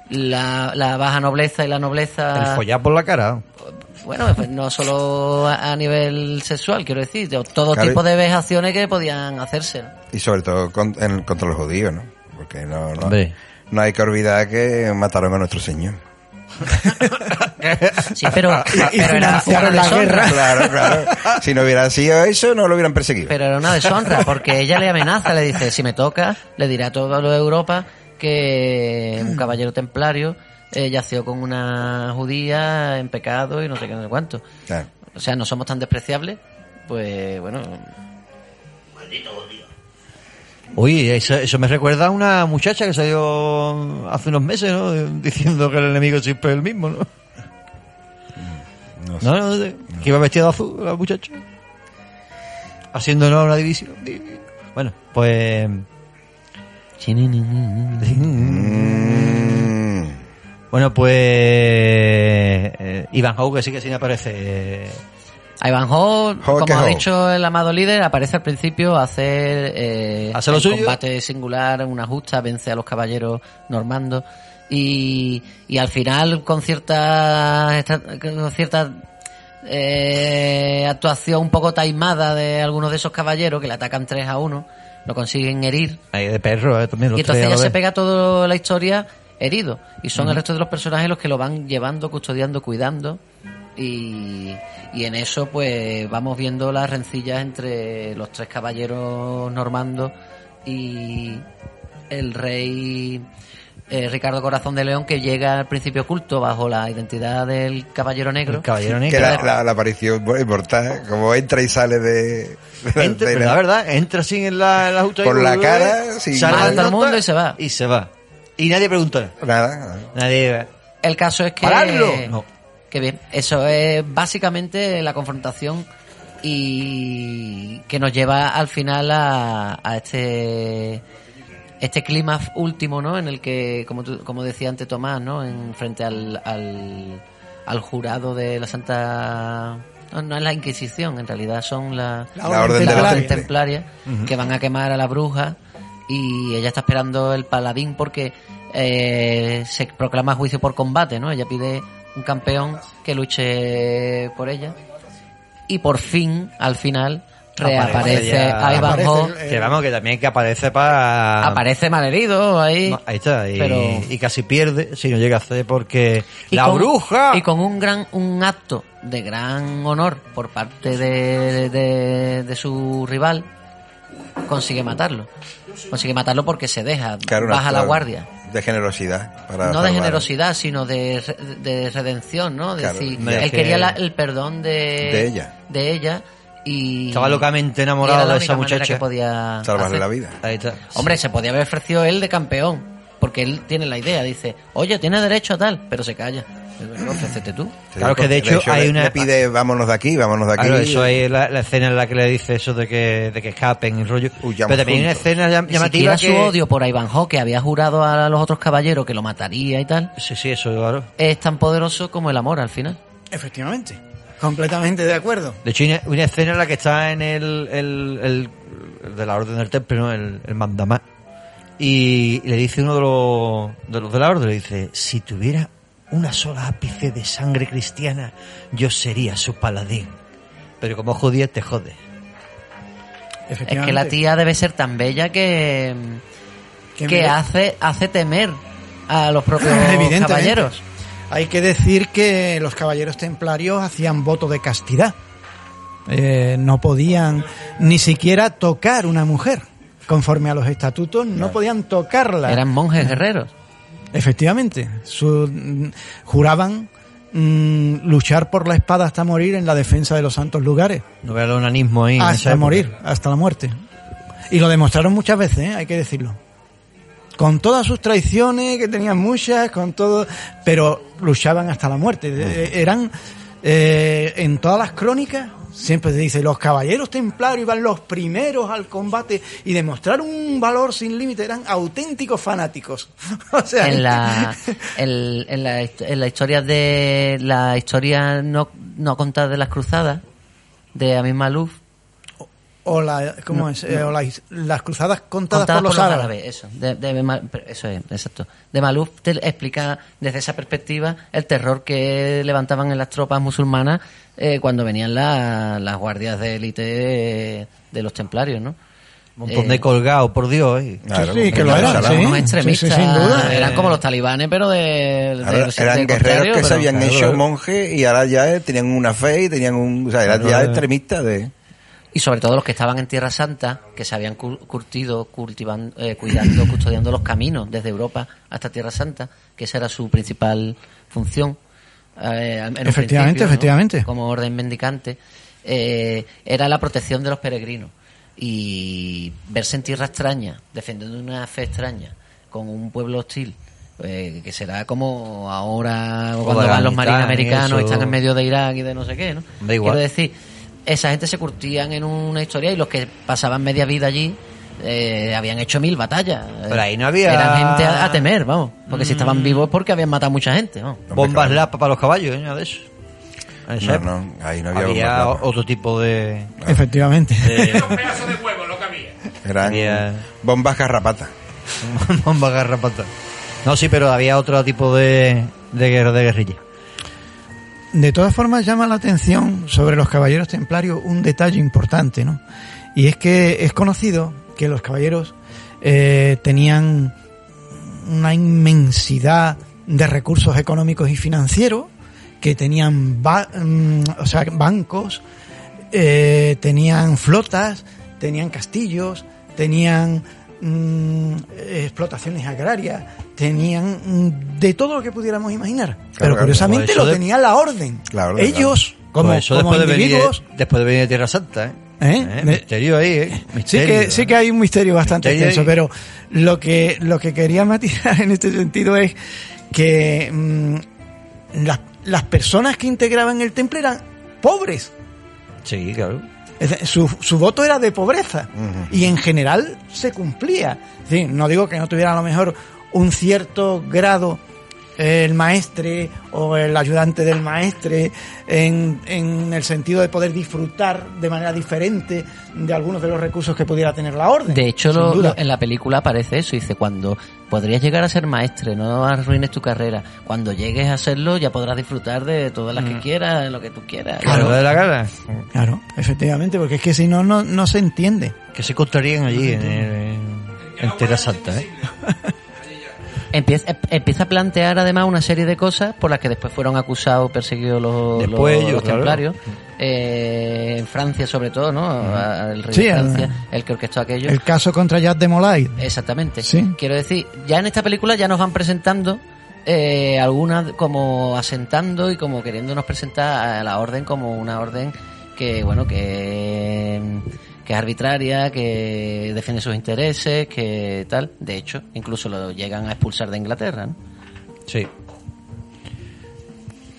la, la baja nobleza y la nobleza El follar por la cara. Bueno, pues no solo a nivel sexual, quiero decir, de todo Claro. tipo de vejaciones que podían hacerse. ¿no? Y sobre todo con- en- contra los judíos, ¿no? Porque no, no, no hay que olvidar que mataron a nuestro Señor. Sí, pero, Y pero era financiaron una la deshonra. guerra. Claro, claro. Si no hubiera sido eso, no lo hubieran perseguido. Pero era una deshonra, porque ella le amenaza, le dice, si me toca, le dirá a todo lo de Europa que un caballero templario eh, yació con una judía en pecado y no sé qué, no sé cuánto. Claro. O sea, no somos tan despreciables, pues bueno, Uy, eso, eso me recuerda a una muchacha que salió hace unos meses, ¿no? Diciendo que el enemigo siempre es el mismo, ¿no? No sé. No, no, de- que iba vestida de azul la muchacha. Haciéndonos una división. Bueno, pues... Bueno, pues... eh, Ivan Howe sí que sí me aparece... Como que ha ho. dicho el amado líder, aparece al principio a hacer, eh, Hace lo el suyo. combate singular, una justa, vence a los caballeros normandos y, y al final con cierta, con cierta eh, actuación un poco taimada de algunos de esos caballeros que le atacan 3 a 1, lo consiguen herir Ahí de perro, eh, también. los y entonces a ya se pega toda la historia herido. Y son el resto de los personajes los que lo van llevando, custodiando, cuidando. Y, y en eso pues vamos viendo las rencillas entre los tres caballeros normandos y el rey eh, Ricardo Corazón de León que llega al principio oculto bajo la identidad del caballero negro. El caballero negro. Que la, la, la aparición bueno, mortal, como entra y sale de, de la Entra, escena. pero la verdad, entra así en la, en la justa Por y la cara, sin sale mata la a todo el mundo y se va. Y se va. Y nadie pregunta. Nada. Nadie... El caso es que... ¡Paradlo! No. Qué bien. Eso es básicamente la confrontación y que nos lleva al final a, a este este clima último, ¿no? En el que, como, tú- como decía antes Tomás, ¿no? En frente al, al, al jurado de la Santa... No, no es la Inquisición, en realidad son la, La La orden la templaria que van a quemar a la bruja y ella está esperando el paladín porque eh, se proclama juicio por combate, ¿no? Ella pide un campeón que luche por ella y por fin, al final, reaparece ya- Ivanhoe, el- Que vamos, que también que aparece para... aparece malherido ahí. No, ahí está, y, Pero- y casi pierde si no llega a hacer porque Y la con- bruja Y con un gran un acto de gran honor por parte de, de, de su rival, consigue matarlo. Consigue matarlo porque se deja, Claro, baja la guardia. De generosidad. Para no de generosidad, sino de, de redención, ¿no? De Claro, decir, me- él que- quería la- el perdón de, De ella. de ella y estaba locamente enamorado de esa muchacha. que podía Salvarle hacer. la vida. Ahí está. Hombre, se podía haber ofrecido él de campeón, porque él tiene la idea, dice, oye, tiene derecho a tal, pero se calla. Ofrécete tú. Claro que de hecho hay le- una- Le pide, vámonos de aquí, vámonos de aquí. Claro, eso es la, la escena en la que le dice eso de que, de que escapen y rollo. Huyamos Pero también hay una escena llamativa siquiera que... su odio por Ivanhoe, que había jurado a los otros caballeros que lo mataría y tal, Sí, sí, eso, claro. es tan poderoso como el amor al final. Efectivamente. Completamente de acuerdo. De hecho, hay una, escena en la que está en el, el, el- el de la Orden del Temple, ¿no? El, el mandamás. Y le dice uno de los, de los de la Orden, le dice, si tuviera una sola ápice de sangre cristiana, yo sería su paladín. Pero como judía te jode. Es que la tía debe ser tan bella que, Que hace, hace temer a los propios caballeros. Hay que decir que los caballeros templarios hacían voto de castidad. Eh, no podían ni siquiera tocar una mujer. Conforme a los estatutos, no podían tocarla. Eran monjes guerreros. Efectivamente. Su- mm, juraban mm, luchar por la espada hasta morir en la defensa de los santos lugares. No vea el onanismo ahí. Hasta morir, hasta la muerte. Y lo demostraron muchas veces, ¿eh? hay que decirlo. Con todas sus traiciones, que tenían muchas, con todo, pero luchaban hasta la muerte. Eh, Eran, eh, en todas las crónicas, siempre se dice, los caballeros templarios iban los primeros al combate y demostraron un valor sin límite, eran auténticos fanáticos. o sea, en la, en, en la, en la historia de la historia no, no contada de las cruzadas de Amin Malouf o la, ¿cómo es? Eh, o las, las cruzadas contadas, contadas por los árabes. eso de, de Ma- eso es exacto de Malouf te explica desde esa perspectiva el terror que levantaban en las tropas musulmanas eh, cuando venían la- las guardias de élite de, de los templarios no Un montón Eh, de colgados, por Dios. eh. Claro, sí, que lo eran, sí. unos extremistas sí, sin duda. eran como los talibanes pero de, de- Ahora, del eran guerreros que se habían claro, hecho monjes y ahora ya eh, tenían una fe y tenían un... O sea, eran ya extremistas de... Y sobre todo los que estaban en Tierra Santa, que se habían cur- curtido, cultivando, eh, cuidando, custodiando los caminos desde Europa hasta Tierra Santa, que esa era su principal función. eh, en Efectivamente, efectivamente. Como orden mendicante, eh, era la protección de los peregrinos. Y verse en tierra extraña, defendiendo una fe extraña, con un pueblo hostil, eh, que será como ahora O cuando van los marines americanos y eso. están en medio de Irak y de no sé qué, ¿no? Da igual. Quiero decir, esa gente se curtían en una historia y los que pasaban media vida allí eh, habían hecho mil batallas. Pero ahí no había- Eran gente a, a temer, vamos. Porque si estaban vivos es porque habían matado mucha gente, vamos. Bombas lapa para los caballos, ¿eh? De eso. No, ahí no había Había otro tipo de... Efectivamente. de pedazo de huevo lo que había. Eran Había- bombas garrapatas. bombas garrapatas. No, sí, pero había otro tipo de, de de guerrilla. De todas formas, llama la atención sobre los caballeros templarios un detalle importante, ¿no? Y es que es conocido que los caballeros eh, tenían una inmensidad de recursos económicos y financieros, que tenían ba- mm, o sea, bancos, eh, tenían flotas, tenían castillos, tenían mm, explotaciones agrarias, tenían mm, de todo lo que pudiéramos imaginar. Pero curiosamente lo de- tenía la orden. La orden, Ellos, como, Pues eso como después, de venir, después de venir de Tierra Santa, ¿eh? ¿Eh? ¿Eh? Misterio ahí, ¿eh? Sí Misterio, que, sí que hay un misterio bastante Misterio ahí. pero lo que, lo que quería matizar en este sentido es que mm, las, las personas que integraban el temple eran pobres. Sí, claro. Es decir, Su, su voto era de pobreza y en general se cumplía. Es decir, no digo que no tuviera a lo mejor un cierto grado el maestre o el ayudante del maestre en, en el sentido de poder disfrutar de manera diferente de algunos de los recursos que pudiera tener la orden. De hecho, lo- lo- en la película aparece eso. Dice, cuando podrías llegar a ser maestre, no arruines tu carrera. Cuando llegues a serlo, ya podrás disfrutar de todas las que quieras, de lo que tú quieras. Claro. de la gana. Claro, efectivamente, porque es que si no, no, no se entiende. Que se encontrarían allí en, en, en Tierra Santa, ¿eh? Empieza, em- empieza a plantear además una serie de cosas por las que después fueron acusados, perseguidos los, Después los- ellos, los claro. templarios. Eh, en Francia sobre todo, ¿no? El rey Sí, de el- Francia, el que orquestó aquello. El caso contra Jacques de Molay. Exactamente. Sí. Quiero decir, ya en esta película ya nos van presentando eh, algunas como asentando y como queriéndonos presentar a la orden como una orden que, bueno, que, que es arbitraria, que defiende sus intereses, que tal. De hecho, incluso lo llegan a expulsar de Inglaterra, ¿no? Sí.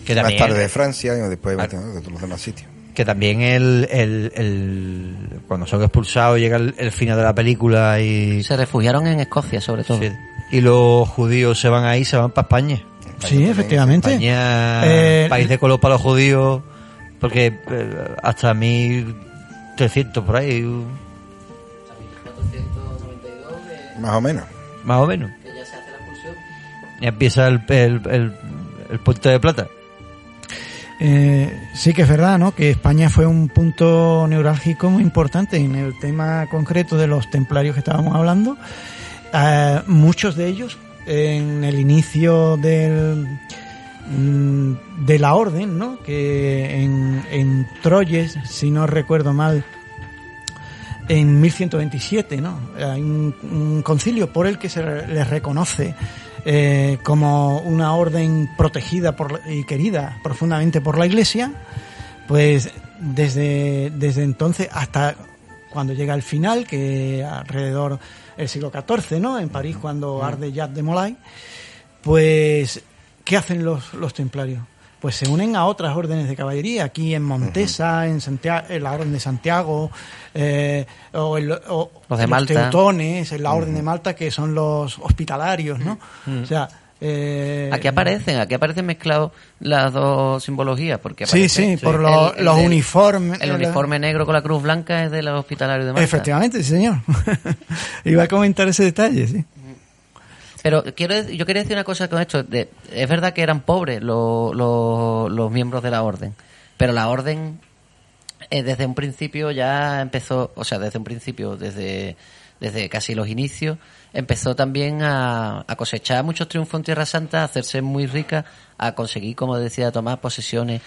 Que Más también, tarde de Francia y después Ah. de todos los demás sitios. que también el, el, el- cuando son expulsados llega el, el final de la película y, Se refugiaron en Escocia, sobre todo. sí, y los judíos se van ahí, se van para España. Sí, efectivamente. España, Eh, país de color para los judíos, porque eh, hasta 1300 por ahí, uh, Más o menos. más o menos. Y empieza el, el, el, el puente de plata. Eh, sí que es verdad, ¿no? Que España fue un punto neurálgico muy importante en el tema concreto de los templarios que estábamos hablando. Eh, muchos de ellos en el inicio del de la orden, ¿no? Que en, en Troyes, si no recuerdo mal, en 1127, ¿no? Hay un, un concilio por el que se les reconoce eh, como una orden protegida por, y querida profundamente por la Iglesia, pues desde, desde entonces hasta cuando llega el final, que alrededor del siglo XIV, ¿no? En París, cuando arde Jacques de Molay, pues, ¿qué hacen los, los templarios? Pues se unen a otras órdenes de caballería, aquí en Montesa, en, Santiago, en la Orden de Santiago, eh, o, o Los de teutones, en la Orden de Malta, que son los hospitalarios, ¿no? O sea, eh, Aquí aparecen, aquí aparecen mezclados las dos simbologías, porque Sí, aparece sí, por lo- los uniformes. El uniforme negro con la cruz blanca es de los hospitalarios de Malta. Efectivamente, sí, señor. Iba a comentar ese detalle, sí. Pero quiero, yo quería decir una cosa con esto. De, es verdad que eran pobres los, los, los miembros de la orden, pero la orden eh, desde un principio ya empezó, o sea, desde un principio, desde, desde casi los inicios, empezó también a, a cosechar muchos triunfos en Tierra Santa, a hacerse muy rica, a conseguir, como decía Tomás, posesiones.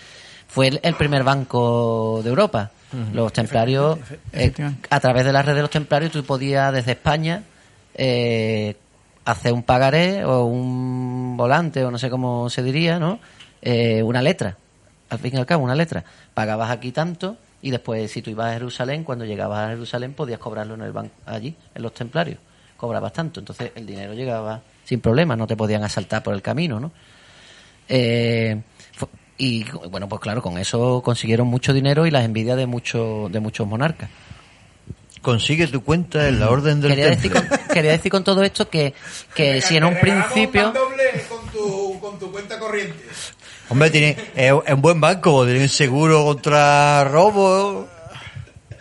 Fue el, el primer banco de Europa. Los templarios, eh, a través de la red de los templarios, tú podías desde España eh, hacer un pagaré o un volante o no sé cómo se diría, ¿no? Eh, una letra, al fin y al cabo, una letra. Pagabas aquí tanto y después si tú ibas a Jerusalén, cuando llegabas a Jerusalén podías cobrarlo en el banco allí, en los templarios. Cobrabas tanto, entonces el dinero llegaba sin problema, no te podían asaltar por el camino, ¿no? Eh, y bueno, pues claro, con eso consiguieron mucho dinero y las envidias de muchos de muchos monarcas. Consigue tu cuenta en la orden del Quería templo. Quería decir con todo esto que, que si en un principio... con tu, con tu cuenta corriente. Hombre, tiene, es, un buen banco, tiene un seguro contra robo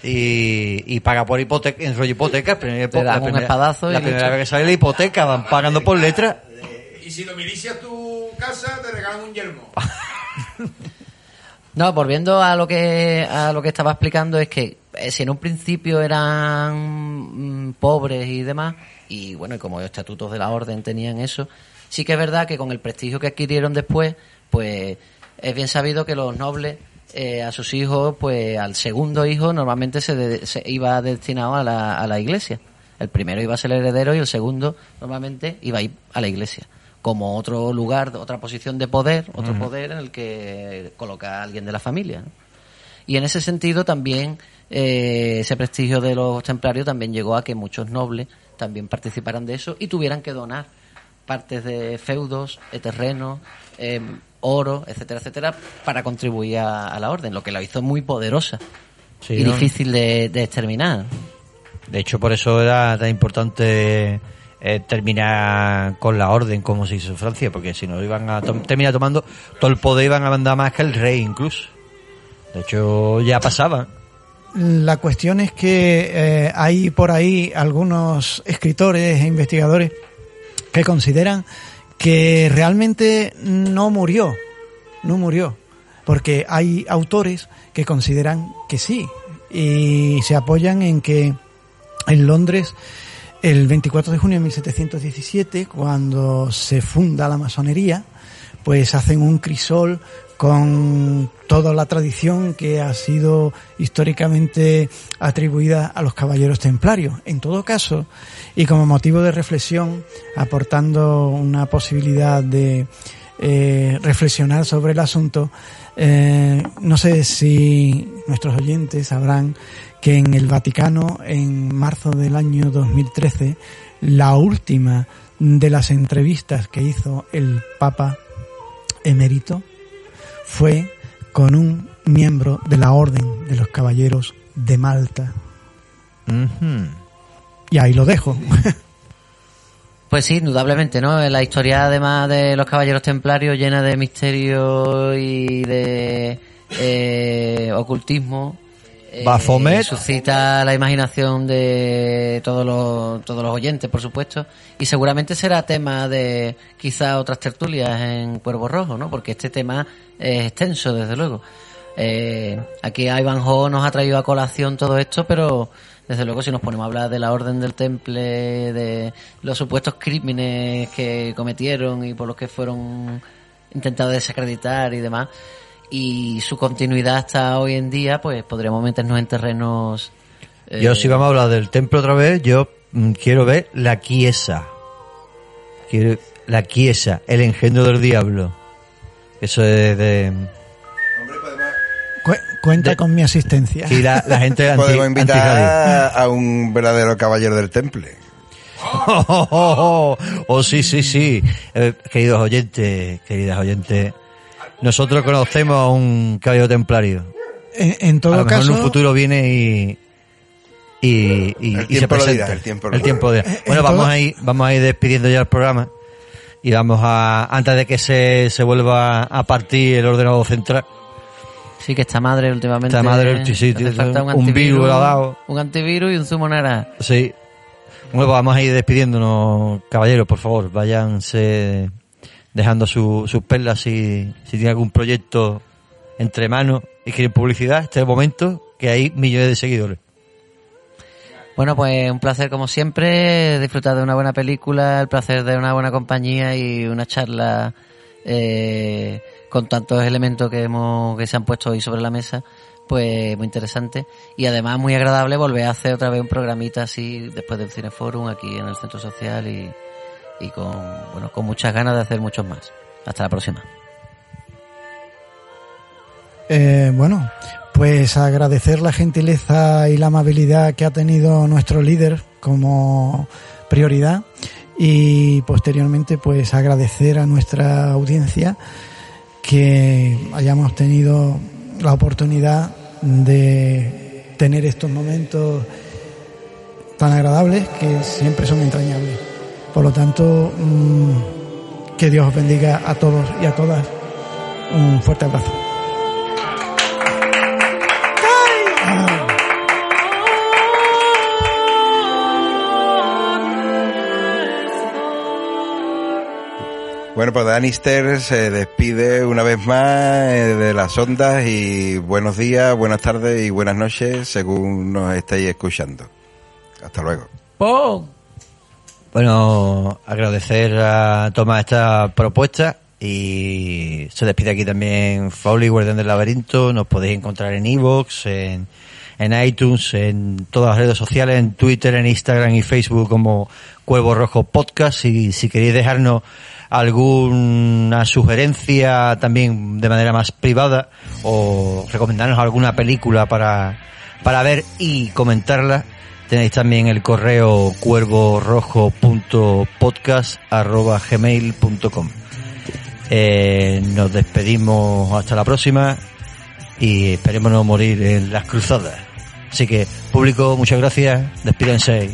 y, y paga por hipoteca, en rollo hipoteca. primera Te dan un espadazo y la primera vez que sale la hipoteca van pagando por letra. Y si lo milicias tu casa, te regalan un yermo. No, volviendo a lo que a lo que estaba explicando es que si en un principio eran mm, pobres y demás y bueno, y como los estatutos de la orden tenían eso, sí que es verdad que con el prestigio que adquirieron después, pues es bien sabido que los nobles eh, a sus hijos, pues al segundo hijo normalmente se, de- se iba destinado a la, a la iglesia. El primero iba a ser el heredero y el segundo normalmente iba a ir a la iglesia como otro lugar, otra posición de poder, otro poder en el que coloca a alguien de la familia. ¿no? Y en ese sentido también eh, ese prestigio de los templarios también llegó a que muchos nobles también participaran de eso y tuvieran que donar partes de feudos, eh, terrenos, eh, oro, etcétera, etcétera, para contribuir a, a la orden, lo que la hizo muy poderosa Sí, y ¿no? difícil de, de exterminar. De hecho, por eso era tan importante eh, terminar con la orden como se hizo en Francia, porque si no iban a tom- terminar tomando todo el poder iban a mandar más que el rey incluso. De hecho, ya pasaba. La cuestión es que eh, hay por ahí algunos escritores e investigadores que consideran que realmente no murió, no murió, porque hay autores que consideran que sí y se apoyan en que en Londres el 24 de junio de 1717, cuando se funda la masonería, pues hacen un crisol con toda la tradición que ha sido históricamente atribuida a los caballeros templarios. En todo caso, y como motivo de reflexión, aportando una posibilidad de eh, reflexionar sobre el asunto, eh, no sé si nuestros oyentes sabrán que en el Vaticano, en marzo del año 2013, la última de las entrevistas que hizo el Papa emérito fue con un miembro de la Orden de los Caballeros de Malta. Y ahí lo dejo. Pues sí, indudablemente, ¿no? La historia, además de los caballeros templarios, llena de misterio y de eh, ocultismo. Eh, Baphomet. suscita la imaginación de todos los, todos los oyentes, por supuesto. Y seguramente será tema de quizá otras tertulias en Cuervo Rojo, ¿no? Porque este tema es extenso, desde luego. Eh, aquí Ivanhoe nos ha traído a colación todo esto, pero desde luego si nos ponemos a hablar de la orden del temple, de los supuestos crímenes que cometieron y por los que fueron intentados desacreditar y demás, y su continuidad hasta hoy en día, pues podríamos meternos en terrenos... eh, Yo si vamos a hablar del templo otra vez, yo mm, quiero ver la Chiesa. Quiero, la Chiesa, el engendro del diablo. Eso es de... Cu- cuenta De- con mi asistencia. Y la, la gente anti, Podemos invitar a un verdadero caballero del temple. Oh, oh, oh, oh, sí, sí, sí. Eh, queridos oyentes, queridas oyentes, nosotros conocemos a un caballero templario. En, en a todo lo mejor caso, en un futuro viene y y, y, El y se tiempo lo presenta. dirá, el tiempo dirá. dirá. Eh, Bueno, en vamos todo- a ir vamos a ir despidiendo ya el programa y vamos a antes de que se, se vuelva a partir el ordenador central. Sí, que esta madre últimamente... Esta madre, sí, sí, tiene falta un virus le ha dado. Un antivirus y un zumo naranja. Sí. Bueno, pues vamos a ir despidiéndonos, caballeros, por favor, váyanse dejando su- sus perlas si, si tienen algún proyecto entre manos y quieren publicidad, este es el momento que hay millones de seguidores. Bueno, pues un placer como siempre, disfrutar de una buena película, el placer de una buena compañía y una charla eh, con tantos elementos que hemos que se han puesto hoy sobre la mesa, pues muy interesante y además muy agradable volver a hacer otra vez un programita así después del Cineforum aquí en el Centro Social y, y con bueno con muchas ganas de hacer muchos más. Hasta la próxima. eh, bueno, pues agradecer la gentileza y la amabilidad que ha tenido nuestro líder como prioridad y posteriormente pues agradecer a nuestra audiencia que hayamos tenido la oportunidad de tener estos momentos tan agradables que siempre son entrañables. Por lo tanto, mm, que Dios os bendiga a todos y a todas. Un fuerte abrazo. Bueno, pues Danister se despide una vez más eh, de las ondas y buenos días, buenas tardes y buenas noches según nos estéis escuchando. Hasta luego. Bueno, agradecer a Tomás esta propuesta y se despide aquí también Fowley, Guardián del Laberinto. Nos podéis encontrar en Evox, en, en iTunes, en todas las redes sociales, en Twitter, en Instagram y Facebook como Cuervo Rojo Podcast. Y si queréis dejarnos alguna sugerencia también de manera más privada o recomendarnos alguna película para, para ver y comentarla, tenéis también el correo cuervorrojo.podcast.gmail.com eh, Nos despedimos hasta la próxima y esperemos no morir en las cruzadas. Así que, público, muchas gracias. Despídense.